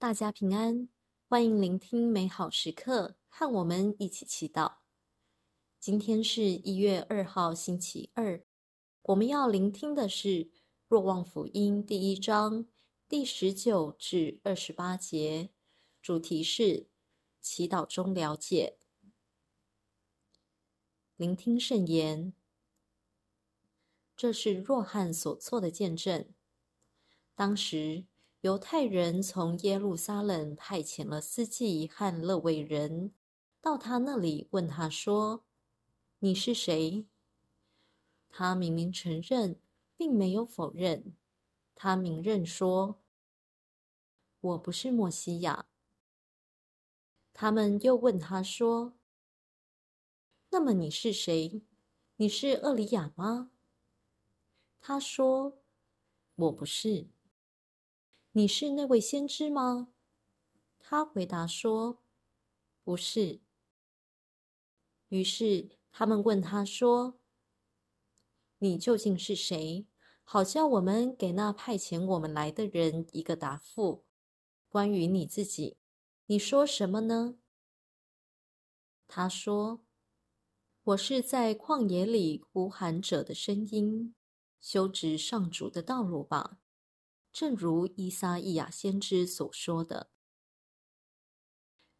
大家平安，欢迎聆听美好时刻，和我们一起祈祷。今天是一月二号，星期二。我们要聆听的是《若望福音》第一章第十九至二十八节，主题是祈祷中了解。聆听圣言，这是若翰所做的见证。当时，犹太人从耶路撒冷派遣了司祭和勒未人到他那里，问他说：“你是谁？”他明明承认，并没有否认。他明认说：“我不是默西亚。”他们又问他说：“那么你是谁？你是厄里亚吗？”他说：“我不是。”你是那位先知吗？他回答说：“不是。”于是他们问他说：“你究竟是谁？好叫我们给那派遣我们来的人一个答复。关于你自己，你说什么呢？”他说：“我是在旷野里呼喊者的声音，修直上主的道路吧。”正如伊撒意亚先知所说的，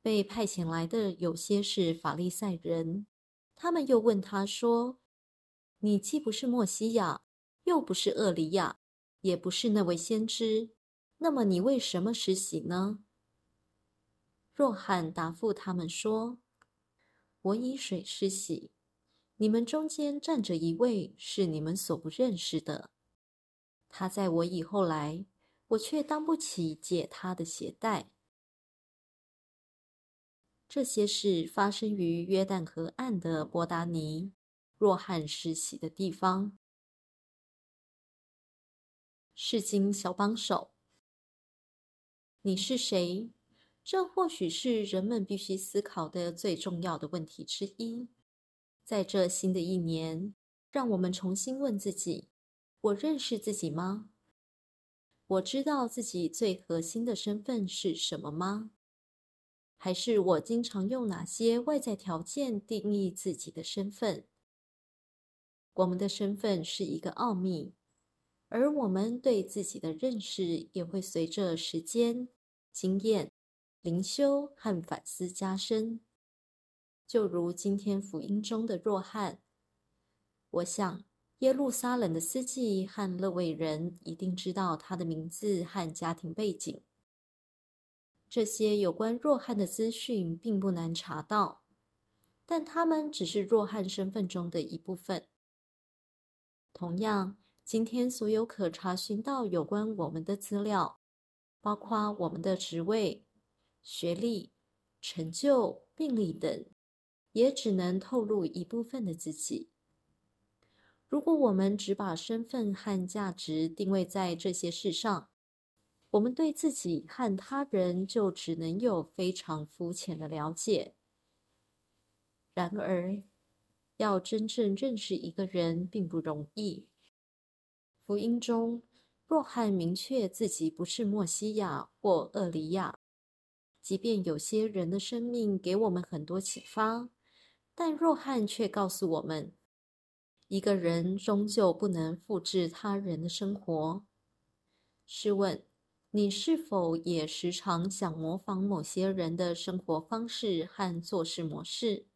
被派遣来的有些是法利赛人，他们又问他说：“你既不是默西亚，又不是厄里亚，也不是那位先知，那么你为什么施洗呢？”若翰答复他们说：“我以水施洗，你们中间站着一位是你们所不认识的。”他在我以后来，我却当不起解他的鞋带。这些事发生于约旦河岸的伯达尼，若翰实习的地方。世经小帮手，你是谁？这或许是人们必须思考的最重要的问题之一。在这新的一年，让我们重新问自己。我认识自己吗？我知道自己最核心的身份是什么吗？还是我经常用哪些外在条件定义自己的身份？我们的身份是一个奥秘，而我们对自己的认识也会随着时间、经验、灵修和反思加深。就如今天福音中的若翰，我想。耶路撒冷的司祭和勒未人一定知道他的名字和家庭背景。这些有关若翰的资讯并不难查到，但他们只是若翰身份中的一部分。同样，今天所有可查询到有关我们的资料，包括我们的职位、学历、成就、病历等，也只能透露一部分的自己。如果我们只把身份和价值定位在这些事上，我们对自己和他人就只能有非常肤浅的了解。然而，要真正认识一个人并不容易。福音中，若翰明确自己不是默西亚或厄里亚，即便有些人的生命给我们很多启发，但若翰却告诉我们。一个人终究不能复制他人的生活。试问，你是否也时常想模仿某些人的生活方式和做事模式，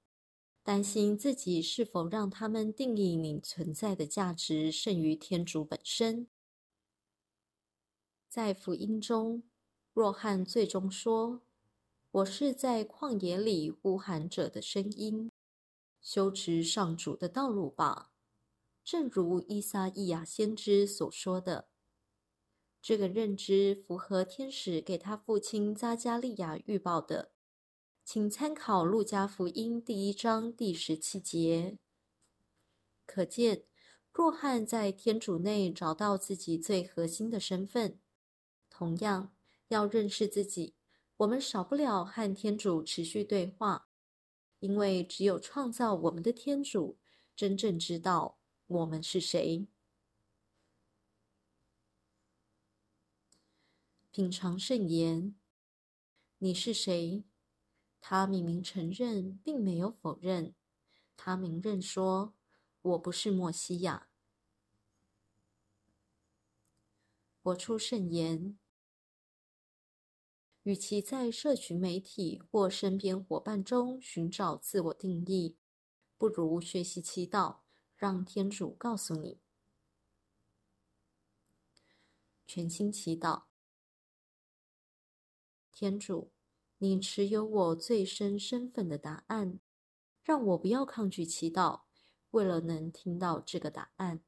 担心自己是否让他们定义你存在的价值胜于天主本身？在福音中，若翰最终说：“我是在旷野里呼喊者的声音，修持上主的道路吧。”正如伊撒意亚先知所说的，这个认知符合天使给他父亲扎加利亚预报的。请参考《路加福音》第一章第十七节。可见，若翰在天主内找到自己最核心的身份。同样，要认识自己，我们少不了和天主持续对话，因为只有创造我们的天主真正知道。我们是谁？品尝圣言，你是谁？他明明承认，并没有否认。他明认说：“我不是默西亚。”活出圣言。与其在社群媒体或身边伙伴中寻找自我定义，不如学习祈祷，让天主告诉你。全心祈祷。天主，你持有我最深身份的答案，让我不要抗拒祈祷，为了能听到这个答案。